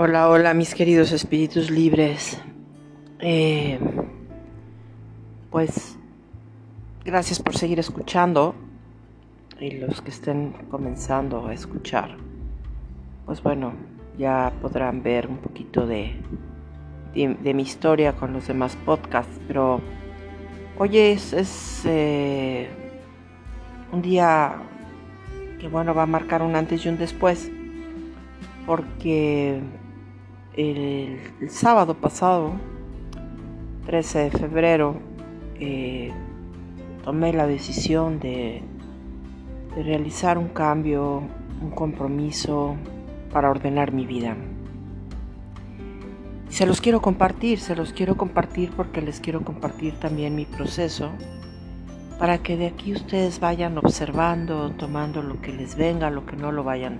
Hola, hola mis queridos espíritus libres. Eh, pues gracias por seguir escuchando y los que estén comenzando a escuchar, pues bueno, ya podrán ver un poquito de, de, mi historia con los demás podcasts, pero hoy es, eh, un día que bueno va a marcar un antes y un después porque el, sábado pasado, 13 de febrero, eh, tomé la decisión de, de realizar un cambio, un compromiso para ordenar mi vida. Se los quiero compartir, se los quiero compartir porque les quiero compartir también mi proceso para que de aquí ustedes vayan observando, tomando lo que les venga, lo que no lo vayan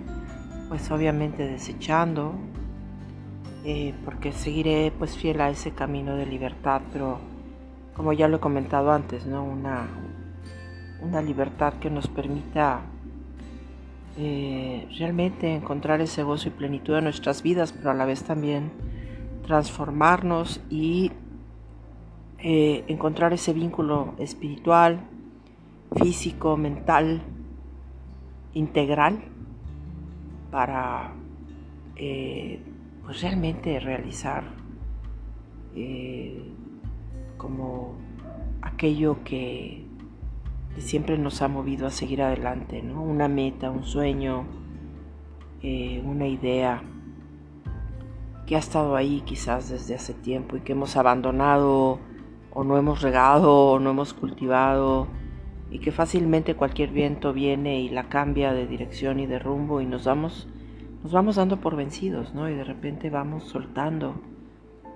pues obviamente desechando, eh, porque seguiré pues fiel a ese camino de libertad, pero como ya lo he comentado antes, ¿no? Una, una libertad que nos permita eh, realmente encontrar ese gozo y plenitud en nuestras vidas, pero a la vez también transformarnos y eh, encontrar ese vínculo espiritual, físico, mental, integral para pues realmente realizar eh, como aquello que, siempre nos ha movido a seguir adelante, ¿no? Una meta, un sueño, eh, una idea que ha estado ahí quizás desde hace tiempo y que hemos abandonado o no hemos regado o no hemos cultivado y que fácilmente cualquier viento viene y la cambia de dirección y de rumbo y nos vamos nos vamos dando por vencidos, ¿no? Y de repente vamos soltando,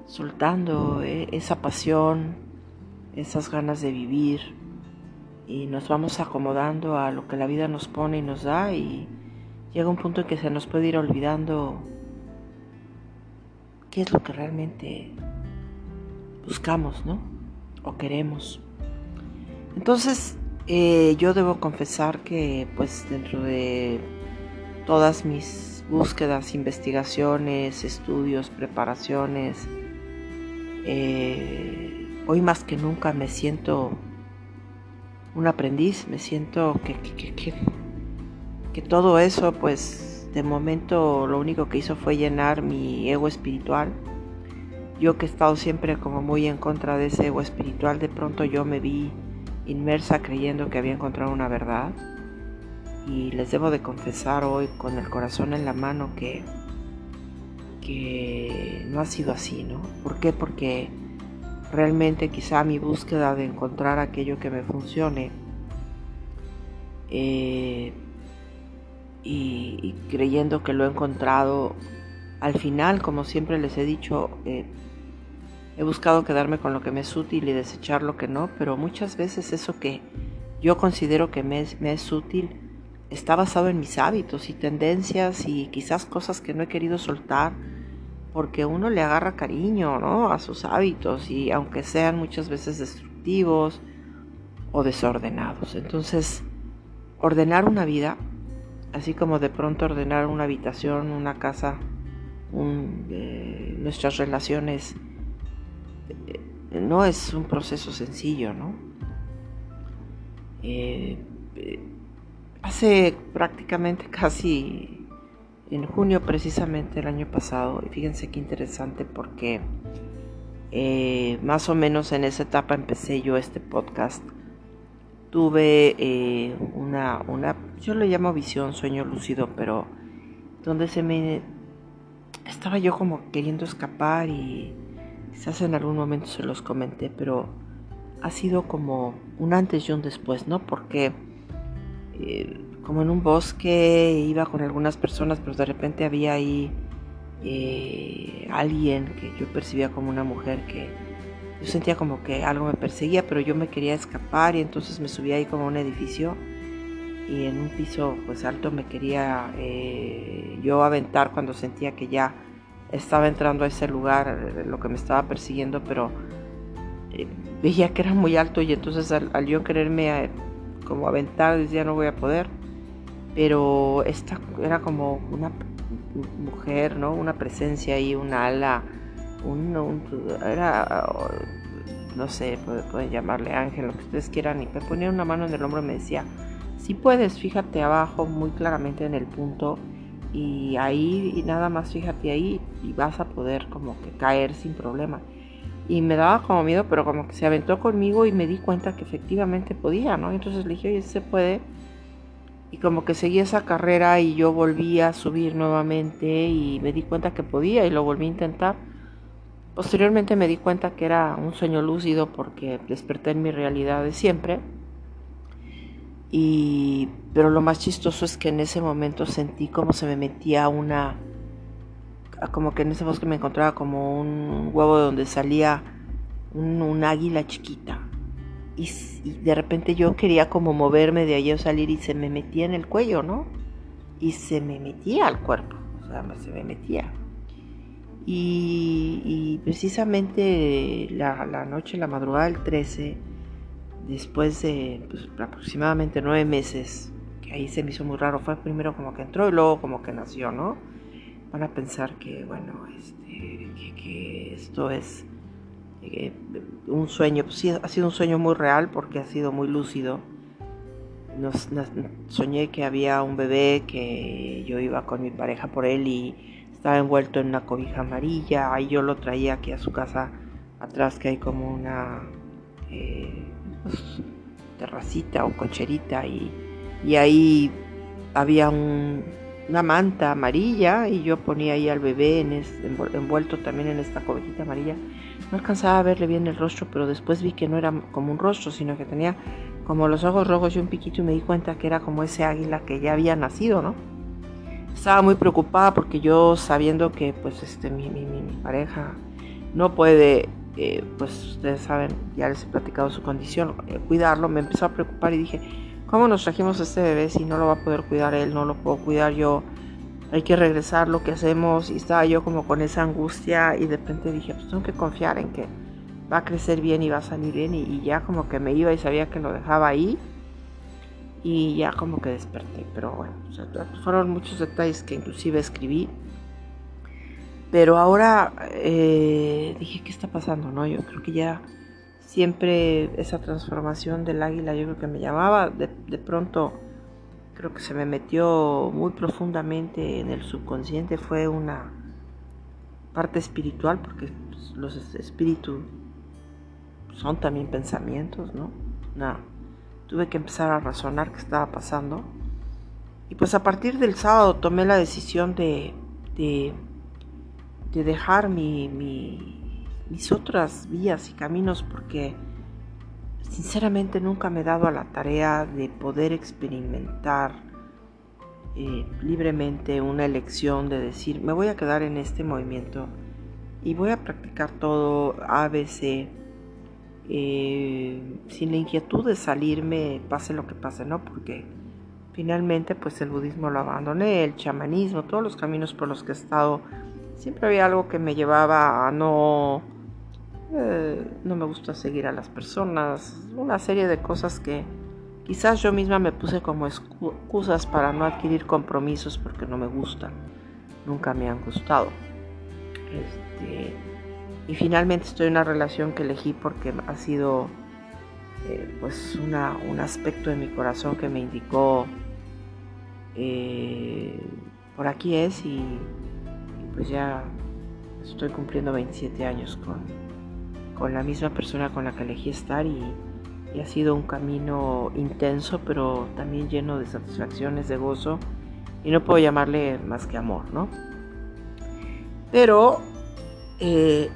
soltando eh, esa pasión, esas ganas de vivir y nos vamos acomodando a lo que la vida nos pone y nos da y llega un punto en que se nos puede ir olvidando qué es lo que realmente buscamos, ¿no? O queremos. Entonces, eh, yo debo confesar que pues dentro de todas mis búsquedas, investigaciones, estudios, preparaciones, eh, hoy más que nunca me siento un aprendiz, me siento que, que, que, todo eso pues de momento lo único que hizo fue llenar mi ego espiritual. Yo que he estado siempre como muy en contra de ese ego espiritual, de pronto yo me vi inmersa creyendo que había encontrado una verdad. Y les debo de confesar hoy con el corazón en la mano que, que no ha sido así, ¿no? ¿Por qué? Porque realmente quizá mi búsqueda de encontrar aquello que me funcione eh, y, creyendo que lo he encontrado, al final, como siempre les he dicho, eh, He buscado quedarme con lo que me es útil y desechar lo que no, pero muchas veces eso que yo considero que me es, útil está basado en mis hábitos y tendencias y quizás cosas que no he querido soltar porque uno le agarra cariño ¿no? a sus hábitos y aunque sean muchas veces destructivos o desordenados. Entonces, ordenar una vida, así como de pronto ordenar una habitación, una casa, eh, nuestras relaciones, no es un proceso sencillo, ¿no? Eh, eh, hace prácticamente casi en junio precisamente el año pasado, y fíjense qué interesante porque eh, más o menos en esa etapa empecé yo este podcast. Tuve una, una, yo le llamo visión, sueño lúcido, pero donde se me estaba yo como queriendo escapar y Quizás en algún momento se los comenté, pero ha sido como un antes y un después, ¿no? Porque eh, como en un bosque iba con algunas personas, pero de repente había ahí eh, alguien que yo percibía como una mujer que yo sentía como que algo me perseguía, pero yo me quería escapar y entonces me subí ahí como a un edificio y en un piso pues alto me quería eh, yo aventar cuando sentía que ya estaba entrando a ese lugar, eh, lo que me estaba persiguiendo, pero eh, veía que era muy alto y entonces al, yo quererme eh, como aventar decía no voy a poder. Pero esta era como una mujer, ¿no? Una presencia ahí, un ala, un, era, no sé, pueden llamarle ángel, lo que ustedes quieran, y me ponía una mano en el hombro y me decía, si puedes, fíjate abajo muy claramente en el punto y ahí y nada más fíjate ahí y vas a poder como que caer sin problema. Y me daba como miedo, pero como que se aventó conmigo y me di cuenta que efectivamente podía, ¿no? Entonces le dije, oye, se puede. Y como que seguí esa carrera y yo volví a subir nuevamente y me di cuenta que podía y lo volví a intentar. Posteriormente me di cuenta que era un sueño lúcido porque desperté en mi realidad de siempre y, pero lo más chistoso es que en ese momento sentí como se me metía una, como que en ese bosque me encontraba como un huevo donde salía un, águila chiquita. Y, de repente yo quería como moverme de allí o salir y se me metía en el cuello, ¿no? Y se me metía al cuerpo, o sea, se me metía. Y, precisamente la, la noche, la madrugada del 13, después de pues, aproximadamente nueve meses, que ahí se me hizo muy raro, fue primero como que entró y luego como que nació, ¿no? Van a pensar que, bueno, este, que, esto es eh, un sueño, pues sí, ha sido un sueño muy real porque ha sido muy lúcido. Nos, soñé que había un bebé, que yo iba con mi pareja por él y estaba envuelto en una cobija amarilla, ahí yo lo traía aquí a su casa atrás que hay como una... Eh, terracita o cocherita y, y ahí había una manta amarilla y yo ponía ahí al bebé en envuelto también en esta cobijita amarilla. No alcanzaba a verle bien el rostro, pero después vi que no era como un rostro, sino que tenía como los ojos rojos y un piquito y me di cuenta que era como ese águila que ya había nacido, ¿no? Estaba muy preocupada porque yo sabiendo que pues este mi, mi, mi pareja no puede pues ustedes saben, ya les he platicado su condición, eh, cuidarlo, me empezó a preocupar y dije, ¿cómo nos trajimos a este bebé si no lo va a poder cuidar él, no lo puedo cuidar yo? Hay que regresar lo que hacemos. Y estaba yo como con esa angustia y de repente dije, pues tengo que confiar en que va a crecer bien y va a salir bien y, ya como que me iba y sabía que lo dejaba ahí. Y ya como que desperté, pero bueno, fueron muchos detalles que inclusive escribí. Pero ahora eh, dije, ¿qué está pasando? No, yo creo que ya siempre esa transformación del águila, yo creo que me llamaba, de, pronto creo que se me metió muy profundamente en el subconsciente, fue una parte espiritual, porque pues, los espíritus son también pensamientos, ¿no? Nada, tuve que empezar a razonar qué estaba pasando. Y pues a partir del sábado tomé la decisión de de dejar mi, mis otras vías y caminos porque sinceramente nunca me he dado a la tarea de poder experimentar eh, libremente una elección de decir me voy a quedar en este movimiento y voy a practicar todo ABC eh, sin la inquietud de salirme pase lo que pase, ¿no? Porque finalmente pues el budismo lo abandoné, el chamanismo, todos los caminos por los que he estado siempre había algo que me llevaba a no, eh, no me gusta seguir a las personas, una serie de cosas que quizás yo misma me puse como excusas para no adquirir compromisos porque no me gustan, nunca me han gustado. Este, y finalmente estoy en una relación que elegí porque ha sido eh, pues una, un aspecto de mi corazón que me indicó eh, por aquí es y pues ya estoy cumpliendo 27 años con, con la misma persona con la que elegí estar y, ha sido un camino intenso, pero también lleno de satisfacciones, de gozo, y no puedo llamarle más que amor, ¿no? Pero, eh,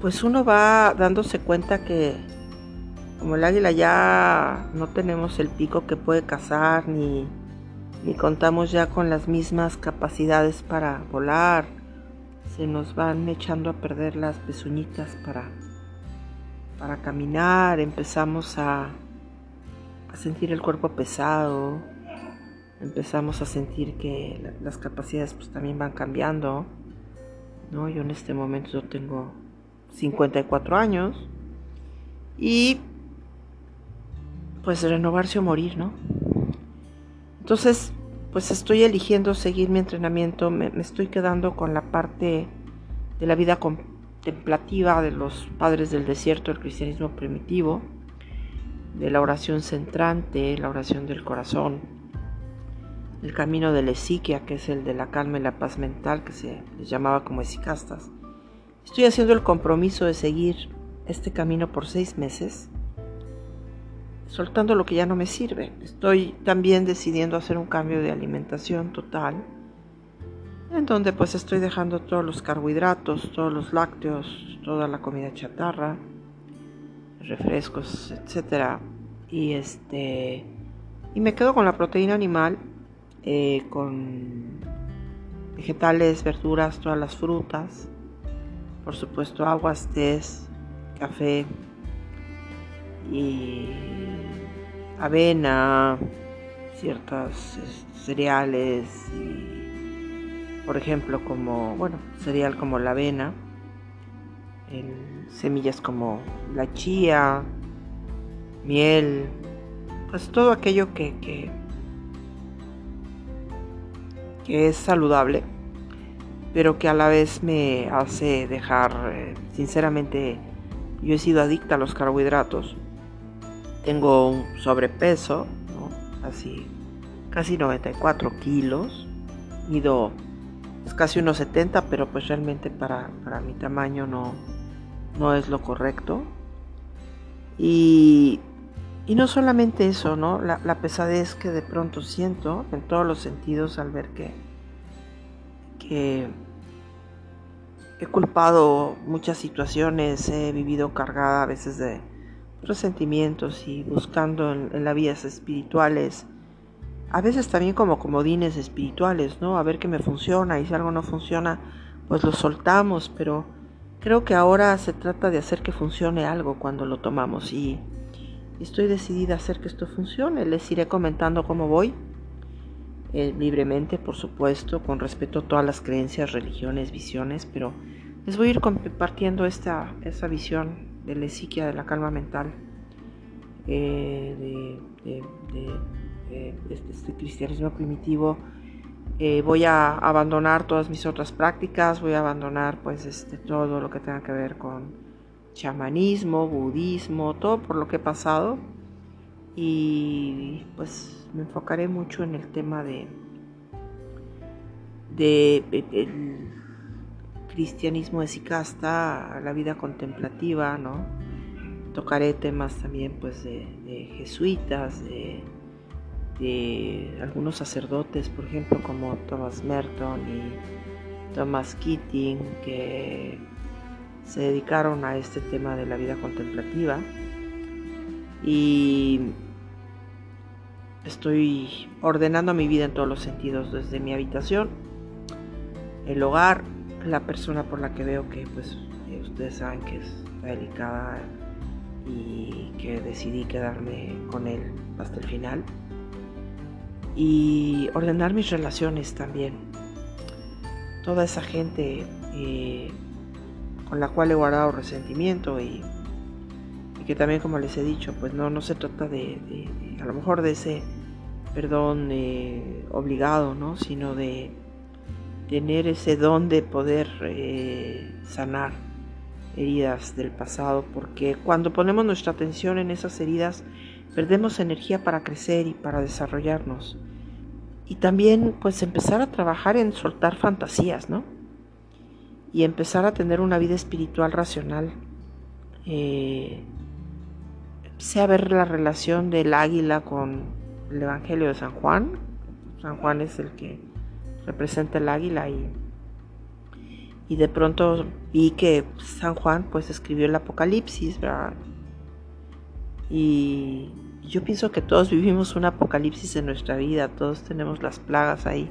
pues uno va dándose cuenta que como el águila ya no tenemos el pico que puede cazar, ni, ni contamos ya con las mismas capacidades para volar. Se nos van echando a perder las pezuñitas para, para caminar, empezamos a, a sentir el cuerpo pesado, empezamos a sentir que las capacidades pues también van cambiando. ¿no? Yo en este momento tengo 54 años y pues renovarse o morir, ¿no? Entonces, pues estoy eligiendo seguir mi entrenamiento, me, estoy quedando con la parte de la vida contemplativa de los padres del desierto, el cristianismo primitivo, de la oración centrante, la oración del corazón, el camino de la esiquia, que es el de la calma y la paz mental, que se les llamaba como esicastas. Estoy haciendo el compromiso de seguir este camino por seis meses soltando lo que ya no me sirve. Estoy también decidiendo hacer un cambio de alimentación total, en donde pues estoy dejando todos los carbohidratos, todos los lácteos, toda la comida chatarra, refrescos, etcétera, y este y me quedo con la proteína animal, eh, con vegetales, verduras, todas las frutas, por supuesto aguas, té, café y avena, ciertos cereales, por ejemplo, como, bueno, cereal como la avena, semillas como la chía, miel, pues todo aquello que, que, que es saludable, pero que a la vez me hace dejar, eh, sinceramente, yo he sido adicta a los carbohidratos tengo un sobrepeso, así casi 94 kilos, mido es casi unos 70, pero pues realmente para, mi tamaño no, no es lo correcto. Y, y no solamente eso, ¿no? La, la, pesadez que de pronto siento en todos los sentidos al ver que, que he culpado muchas situaciones, he vivido cargada a veces de, sentimientos y buscando en, las vías espirituales, a veces también como comodines espirituales, ¿no? A ver qué me funciona y si algo no funciona, pues lo soltamos, pero creo que ahora se trata de hacer que funcione algo cuando lo tomamos y estoy decidida a hacer que esto funcione. Les iré comentando cómo voy. Eh, libremente, por supuesto, con respeto a todas las creencias, religiones, visiones, pero les voy a ir compartiendo esta, esa visión de la psiquia, de la calma mental, eh, de, este, este, cristianismo primitivo. Eh, voy a abandonar todas mis otras prácticas, voy a abandonar pues este, todo lo que tenga que ver con chamanismo, budismo, todo por lo que he pasado y pues me enfocaré mucho en el tema de, de, cristianismo de Sicasta, la vida contemplativa, ¿no? Tocaré temas también pues de, jesuitas, de, algunos sacerdotes, por ejemplo, como Thomas Merton y Thomas Keating, que se dedicaron a este tema de la vida contemplativa. Y estoy ordenando mi vida en todos los sentidos, desde mi habitación, el hogar, la persona por la que veo que pues eh, ustedes saben que es delicada y que decidí quedarme con él hasta el final. Y ordenar mis relaciones también. Toda esa gente eh, con la cual he guardado resentimiento y, que también como les he dicho pues no no se trata de, a lo mejor de ese perdón eh, obligado no sino de tener ese don de poder eh, sanar heridas del pasado, porque cuando ponemos nuestra atención en esas heridas, perdemos energía para crecer y para desarrollarnos. Y también pues empezar a trabajar en soltar fantasías, ¿no? Y empezar a tener una vida espiritual racional. Eh, ver la relación del águila con el Evangelio de San Juan. San Juan es el que representa el águila y, y de pronto vi que San Juan pues escribió el Apocalipsis, ¿verdad? Y yo pienso que todos vivimos un apocalipsis en nuestra vida, todos tenemos las plagas ahí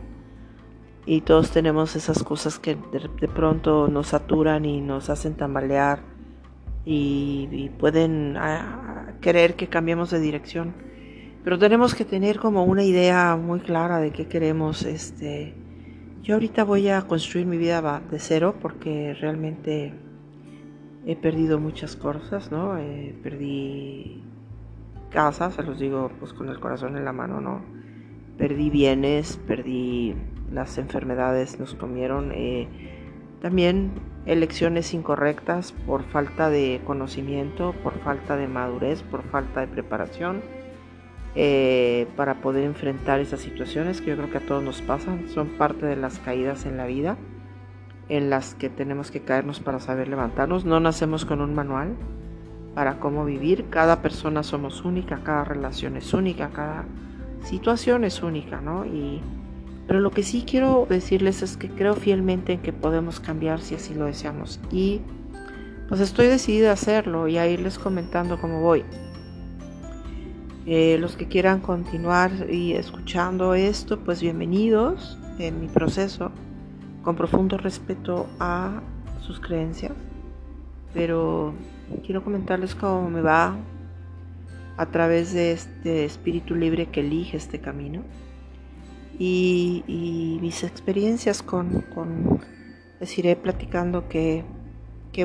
y todos tenemos esas cosas que de, pronto nos saturan y nos hacen tambalear y, pueden ah, querer que cambiemos de dirección. Pero tenemos que tener como una idea muy clara de qué queremos. Este, yo ahorita voy a construir mi vida de cero porque realmente he perdido muchas cosas, ¿no? Eh, perdí casa, se los digo pues con el corazón en la mano, ¿no? perdí bienes, perdí las enfermedades, nos comieron. Eh, también elecciones incorrectas por falta de conocimiento, por falta de madurez, por falta de preparación eh, para poder enfrentar esas situaciones que yo creo que a todos nos pasan, son parte de las caídas en la vida en las que tenemos que caernos para saber levantarnos. No nacemos con un manual para cómo vivir, cada persona somos única, cada relación es única, cada situación es única, ¿no? Y pero lo que sí quiero decirles es que creo fielmente en que podemos cambiar si así lo deseamos. Y pues estoy decidida a hacerlo y a irles comentando cómo voy. Eh, los que quieran continuar y escuchando esto, pues bienvenidos en mi proceso, con profundo respeto a sus creencias. Pero quiero comentarles cómo me va a través de este espíritu libre que elige este camino y, mis experiencias con, les iré platicando que,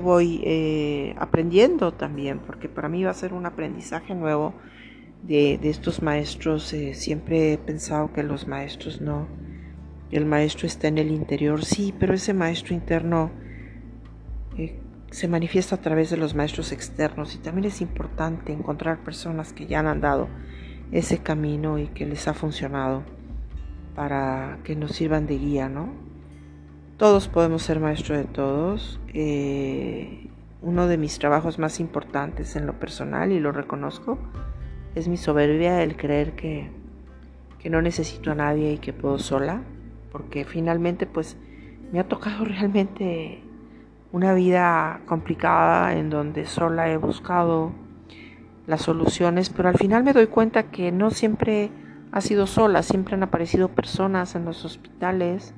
voy eh, aprendiendo también, porque para mí va a ser un aprendizaje nuevo de, estos maestros. Eh, siempre he pensado que los maestros no, el maestro está en el interior, sí, pero ese maestro interno eh, se manifiesta a través de los maestros externos y también es importante encontrar personas que ya han andado ese camino y que les ha funcionado para que nos sirvan de guía, ¿no? Todos podemos ser maestros de todos. Eh, uno de mis trabajos más importantes en lo personal, y lo reconozco, es mi soberbia, el creer que, que no necesito a nadie y que puedo sola, porque finalmente pues me ha tocado realmente una vida complicada en donde sola he buscado las soluciones, pero al final me doy cuenta que no siempre ha sido sola, siempre han aparecido personas en los hospitales,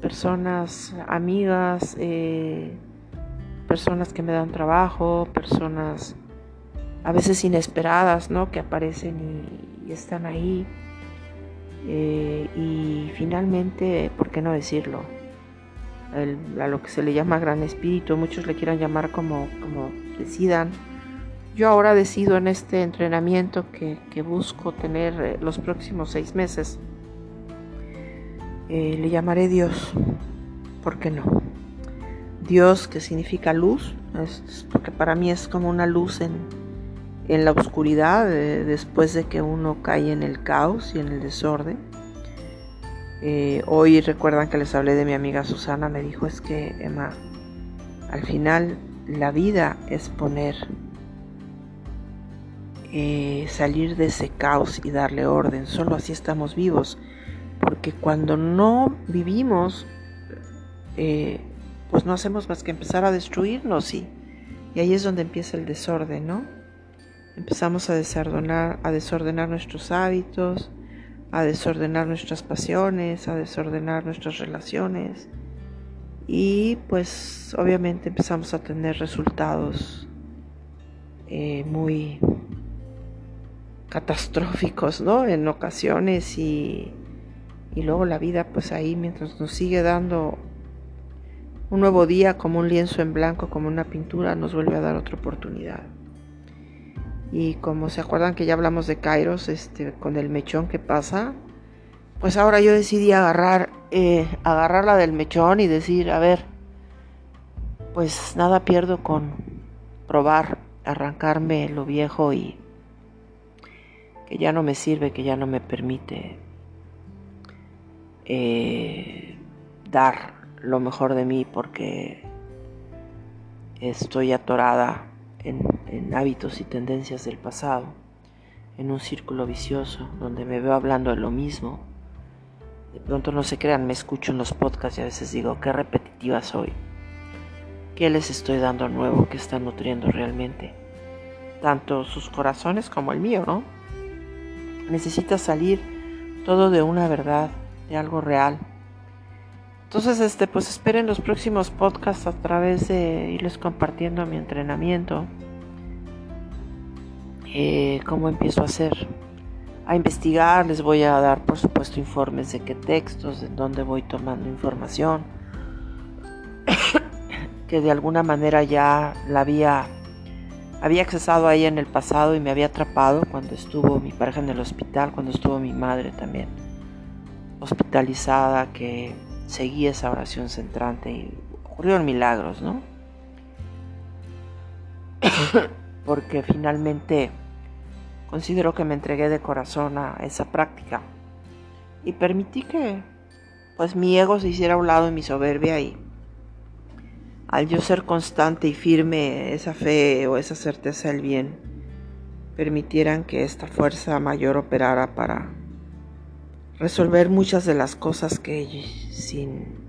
personas amigas, eh, personas que me dan trabajo, personas a veces inesperadas, ¿no? Que aparecen y, están ahí. Eh, y finalmente, ¿por qué no decirlo? a lo que se le llama gran espíritu, muchos le quieran llamar como, como decidan yo ahora decido en este entrenamiento que, busco tener eh, los próximos seis meses, eh, le llamaré Dios. ¿Por qué no? Dios que significa luz, porque para mí es como una luz en, la oscuridad eh, después de que uno cae en el caos y en el desorden. hoy recuerdan que les hablé de mi amiga Susana, me dijo es que Emma, al final la vida es poner eh, salir de ese caos y darle orden. Solo así estamos vivos. Porque cuando no vivimos, eh, pues no hacemos más que empezar a destruirnos y, y ahí es donde empieza el desorden, ¿no? Empezamos a desordenar, a desordenar nuestros hábitos, a desordenar nuestras pasiones, a desordenar nuestras relaciones y pues obviamente empezamos a tener resultados eh, muy catastróficos, ¿no? En ocasiones y, y luego la vida pues ahí mientras nos sigue dando un nuevo día como un lienzo en blanco, como una pintura, nos vuelve a dar otra oportunidad. Y como se acuerdan que ya hablamos de Kairos, este, con el mechón que pasa, pues ahora yo decidí agarrar, eh, agarrarla del mechón y decir, a ver, pues nada pierdo con probar, arrancarme lo viejo y que ya no me sirve, que ya no me permite eh, dar lo mejor de mí porque estoy atorada en, hábitos y tendencias del pasado, en un círculo vicioso donde me veo hablando de lo mismo. De pronto no se crean, me escucho en los podcasts y a veces digo, qué repetitiva soy. ¿Qué les estoy dando nuevo que están nutriendo realmente? Tanto sus corazones como el mío, ¿no? necesita salir todo de una verdad, de algo real. Entonces, este, pues esperen los próximos podcasts a través de irles compartiendo mi entrenamiento. Eh, cómo empiezo a hacer, a investigar, les voy a dar por supuesto informes de qué textos, de dónde voy tomando información, que de alguna manera ya la había había accesado a ella en el pasado y me había atrapado cuando estuvo mi pareja en el hospital, cuando estuvo mi madre también hospitalizada, que seguía esa oración centrante y ocurrieron milagros, ¿no? Porque finalmente considero que me entregué de corazón a esa práctica y permití que pues mi ego se hiciera a un lado y mi soberbia y al yo ser constante y firme esa fe o esa certeza del bien permitieran que esta fuerza mayor operara para resolver muchas de las cosas que sin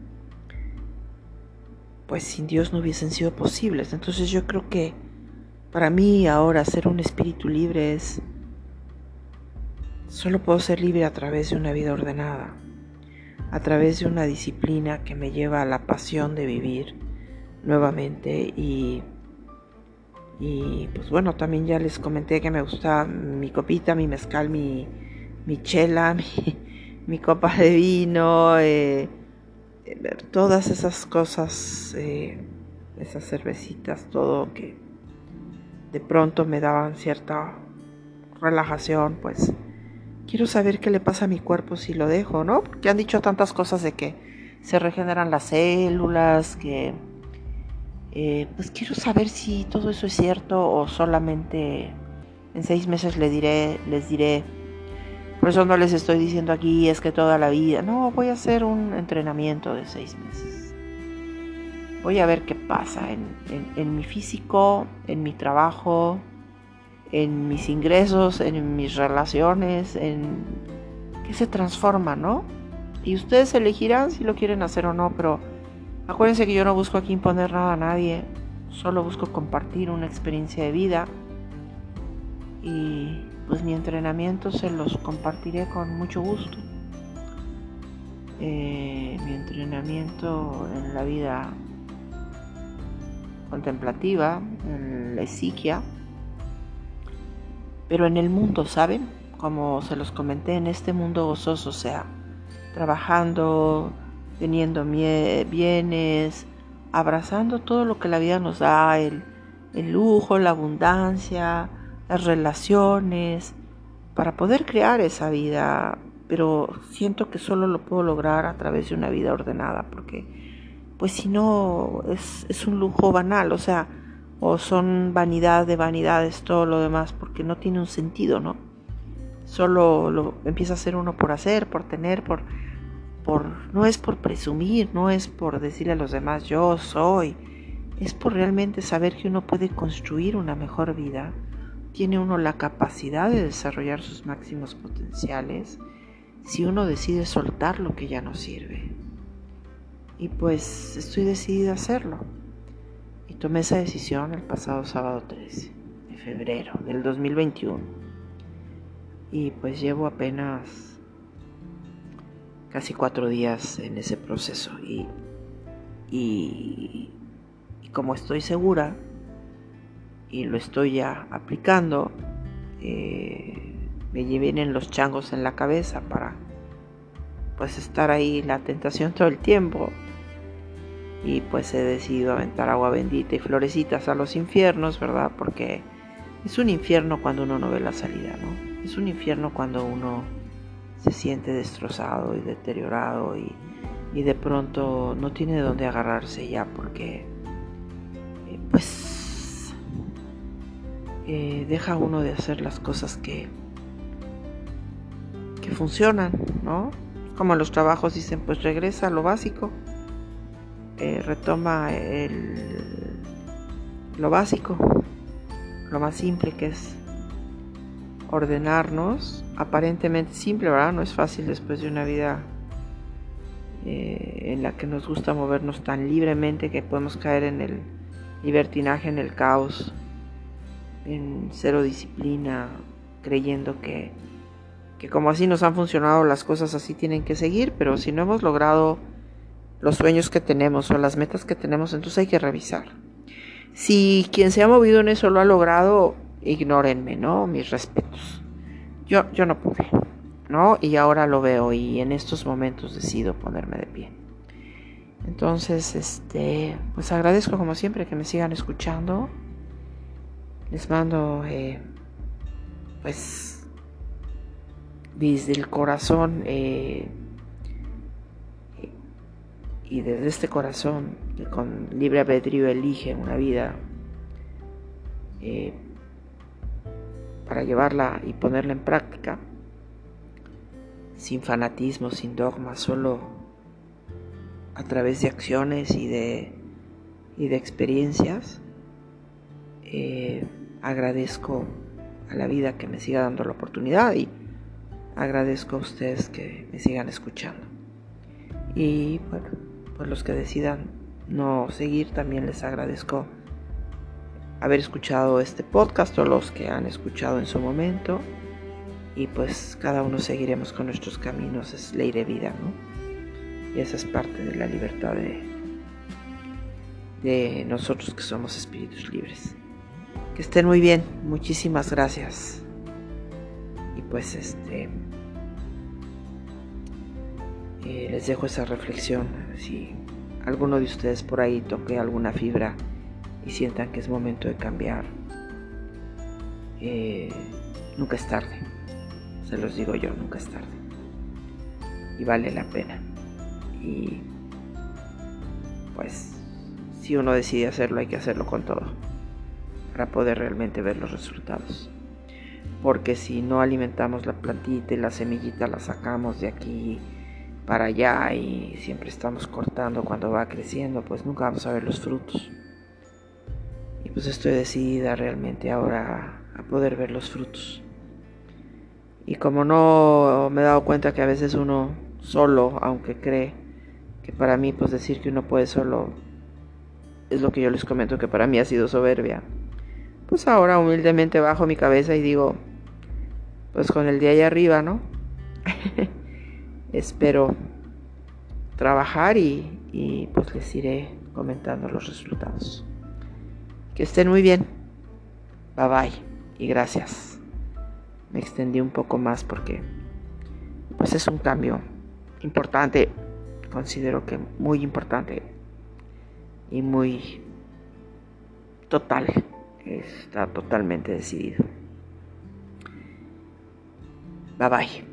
pues sin Dios no hubiesen sido posibles. Entonces yo creo que para mí ahora ser un espíritu libre es solo puedo ser libre a través de una vida ordenada, a través de una disciplina que me lleva a la pasión de vivir nuevamente y y pues bueno, también ya les comenté que me gusta mi copita, mi mezcal, mi, mi chela, mi, mi copa de vino, eh, todas esas cosas, eh, esas cervecitas, todo que de pronto me daban cierta relajación, pues quiero saber qué le pasa a mi cuerpo si lo dejo, ¿no? Porque han dicho tantas cosas de que se regeneran las células, que eh, pues quiero saber si todo eso es cierto o solamente en seis meses le diré, les diré por eso no les estoy diciendo aquí es que toda la vida. No, voy a hacer un entrenamiento de seis meses. Voy a ver qué pasa en, mi físico, en mi trabajo, en mis ingresos, en mis relaciones, en qué se transforma, ¿no? Y ustedes elegirán si lo quieren hacer o no, pero acuérdense que yo no busco aquí imponer nada a nadie, solo busco compartir una experiencia de vida y pues mi entrenamiento se los compartiré con mucho gusto. Eh, mi entrenamiento en la vida contemplativa, en la psiquia, pero en el mundo, ¿saben? Como se los comenté, en este mundo gozoso, o sea, trabajando, teniendo bienes, abrazando todo lo que la vida nos da, el lujo, la abundancia, las relaciones, para poder crear esa vida, pero siento que solo lo puedo lograr a través de una vida ordenada, porque pues si no es, es un lujo banal, o sea, o son vanidad de vanidades todo lo demás, porque no tiene un sentido, ¿no? Solo lo empieza a hacer uno por hacer, por tener, por, por, no es por presumir, no es por decirle a los demás yo soy, es por realmente saber que uno puede construir una mejor vida tiene uno la capacidad de desarrollar sus máximos potenciales si uno decide soltar lo que ya no sirve. Y pues estoy decidida a hacerlo. Y tomé esa decisión el pasado sábado 13 de febrero del 2021. Y pues llevo apenas casi cuatro días en ese proceso. Y, y, y como estoy segura y lo estoy ya aplicando, eh, me vienen los changos en la cabeza para pues estar ahí la tentación todo el tiempo y pues he decidido aventar agua bendita y florecitas a los infiernos, ¿verdad? Porque es un infierno cuando uno no ve la salida, ¿no? Es un infierno cuando uno se siente destrozado y deteriorado y, y de pronto no tiene de dónde agarrarse ya porque eh, pues eh, deja uno de hacer las cosas que, que funcionan, ¿no? Como en los trabajos dicen, pues regresa a lo básico, eh, retoma el, lo básico, lo más simple que es ordenarnos, aparentemente simple, ¿verdad? No es fácil después de una vida eh, en la que nos gusta movernos tan libremente que podemos caer en el libertinaje, en el caos, en cero disciplina, creyendo que, que como así nos han funcionado las cosas así tienen que seguir, pero si no hemos logrado los sueños que tenemos o las metas que tenemos, entonces hay que revisar. Si quien se ha movido en eso lo ha logrado, ignórenme, ¿no? Mis respetos. Yo, yo no pude, ¿no? Y ahora lo veo y en estos momentos decido ponerme de pie. Entonces, este, pues agradezco como siempre que me sigan escuchando Les mando, eh, pues, desde el corazón eh, y desde este corazón que con libre albedrío elige una vida eh, para llevarla y ponerla en práctica, sin fanatismo, sin dogma, solo a través de acciones y de, y de experiencias. Eh, agradezco a la vida que me siga dando la oportunidad y agradezco a ustedes que me sigan escuchando. Y bueno, pues los que decidan no seguir también les agradezco haber escuchado este podcast o los que han escuchado en su momento. Y pues cada uno seguiremos con nuestros caminos, es ley de vida, ¿no? Y esa es parte de la libertad de, de nosotros que somos espíritus libres. Que estén muy bien, muchísimas gracias. Y pues este eh, les dejo esa reflexión. Si alguno de ustedes por ahí toque alguna fibra y sientan que es momento de cambiar, eh, nunca es tarde. Se los digo yo, nunca es tarde. Y vale la pena. Y pues si uno decide hacerlo, hay que hacerlo con todo para poder realmente ver los resultados. Porque si no alimentamos la plantita y la semillita la sacamos de aquí para allá y siempre estamos cortando cuando va creciendo, pues nunca vamos a ver los frutos. Y pues estoy decidida realmente ahora a poder ver los frutos. Y como no me he dado cuenta que a veces uno solo, aunque cree que para mí pues decir que uno puede solo es lo que yo les comento que para mí ha sido soberbia. Pues ahora humildemente bajo mi cabeza y digo, pues con el día allá arriba, ¿no? Espero trabajar y, pues les iré comentando los resultados. Que estén muy bien. Bye bye y gracias. Me extendí un poco más porque pues es un cambio importante, considero que muy importante y muy total. Está totalmente decidido. Bye bye.